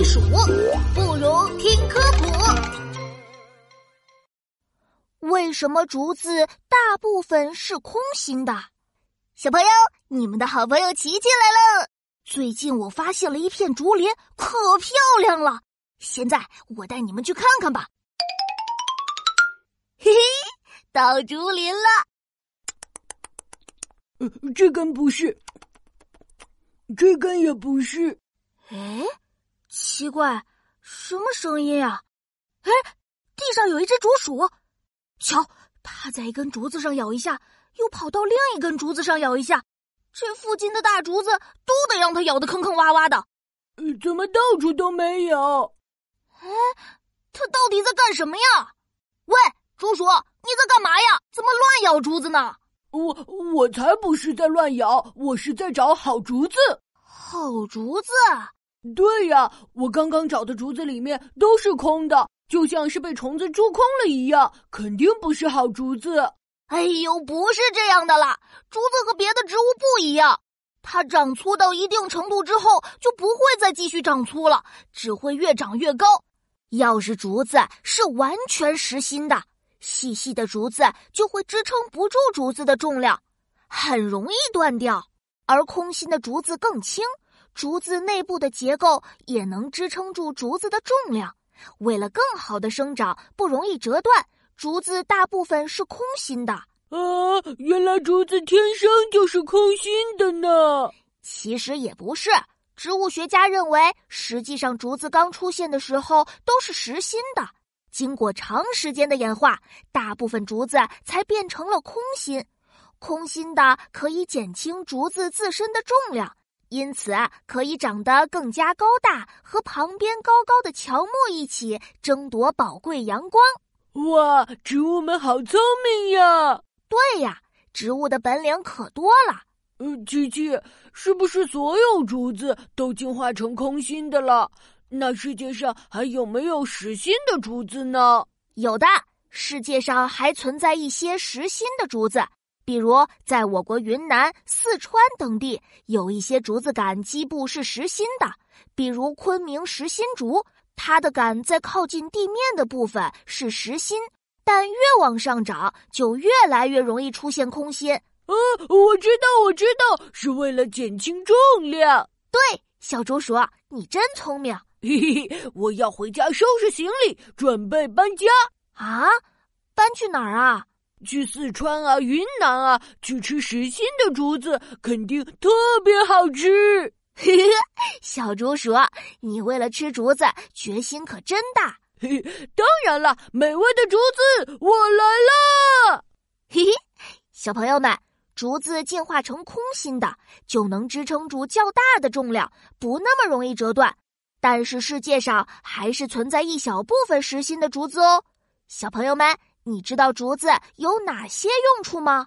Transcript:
避暑，不如听科普。为什么竹子大部分是空心的？小朋友，你们的好朋友琪琪来了。最近我发现了一片竹林，可漂亮了。现在我带你们去看看吧。嘿嘿，到竹林了。呃，这根不是，这根也不是。哎，奇怪，什么声音呀？哎，地上有一只竹鼠。瞧，它在一根竹子上咬一下，又跑到另一根竹子上咬一下，这附近的大竹子都得让它咬得坑坑洼洼的。呃，怎么到处都没有？哎，它到底在干什么呀？喂，竹鼠，你在干嘛呀？怎么乱咬竹子呢？我我才不是在乱咬，我是在找好竹子。好竹子？对呀，我刚刚找的竹子里面都是空的。就像是被虫子蛀空了一样，肯定不是好竹子。哎呦，不是这样的啦！竹子和别的植物不一样，它长粗到一定程度之后就不会再继续长粗了，只会越长越高。要是竹子是完全实心的，细细的竹子就会支撑不住竹子的重量，很容易断掉；而空心的竹子更轻，竹子内部的结构也能支撑住竹子的重量。为了更好的生长，不容易折断，竹子大部分是空心的。啊，原来竹子天生就是空心的呢。其实也不是，植物学家认为，实际上竹子刚出现的时候都是实心的，经过长时间的演化，大部分竹子才变成了空心。空心的可以减轻竹子自身的重量。因此，可以长得更加高大，和旁边高高的乔木一起争夺宝贵阳光。哇，植物们好聪明呀！对呀，植物的本领可多了。呃，琪琪，是不是所有竹子都进化成空心的了？那世界上还有没有实心的竹子呢？有的，世界上还存在一些实心的竹子。比如，在我国云南、四川等地，有一些竹子杆基部是实心的，比如昆明实心竹，它的杆在靠近地面的部分是实心，但越往上涨，就越来越容易出现空心。啊，我知道，我知道，是为了减轻重量。对，小竹鼠，你真聪明。嘿嘿，我要回家收拾行李，准备搬家。啊，搬去哪儿啊？去四川啊，云南啊，去吃实心的竹子，肯定特别好吃。小竹鼠，你为了吃竹子，决心可真大。当然了，美味的竹子，我来了。嘿嘿，小朋友们，竹子进化成空心的，就能支撑住较大的重量，不那么容易折断。但是世界上还是存在一小部分实心的竹子哦，小朋友们。你知道竹子有哪些用处吗？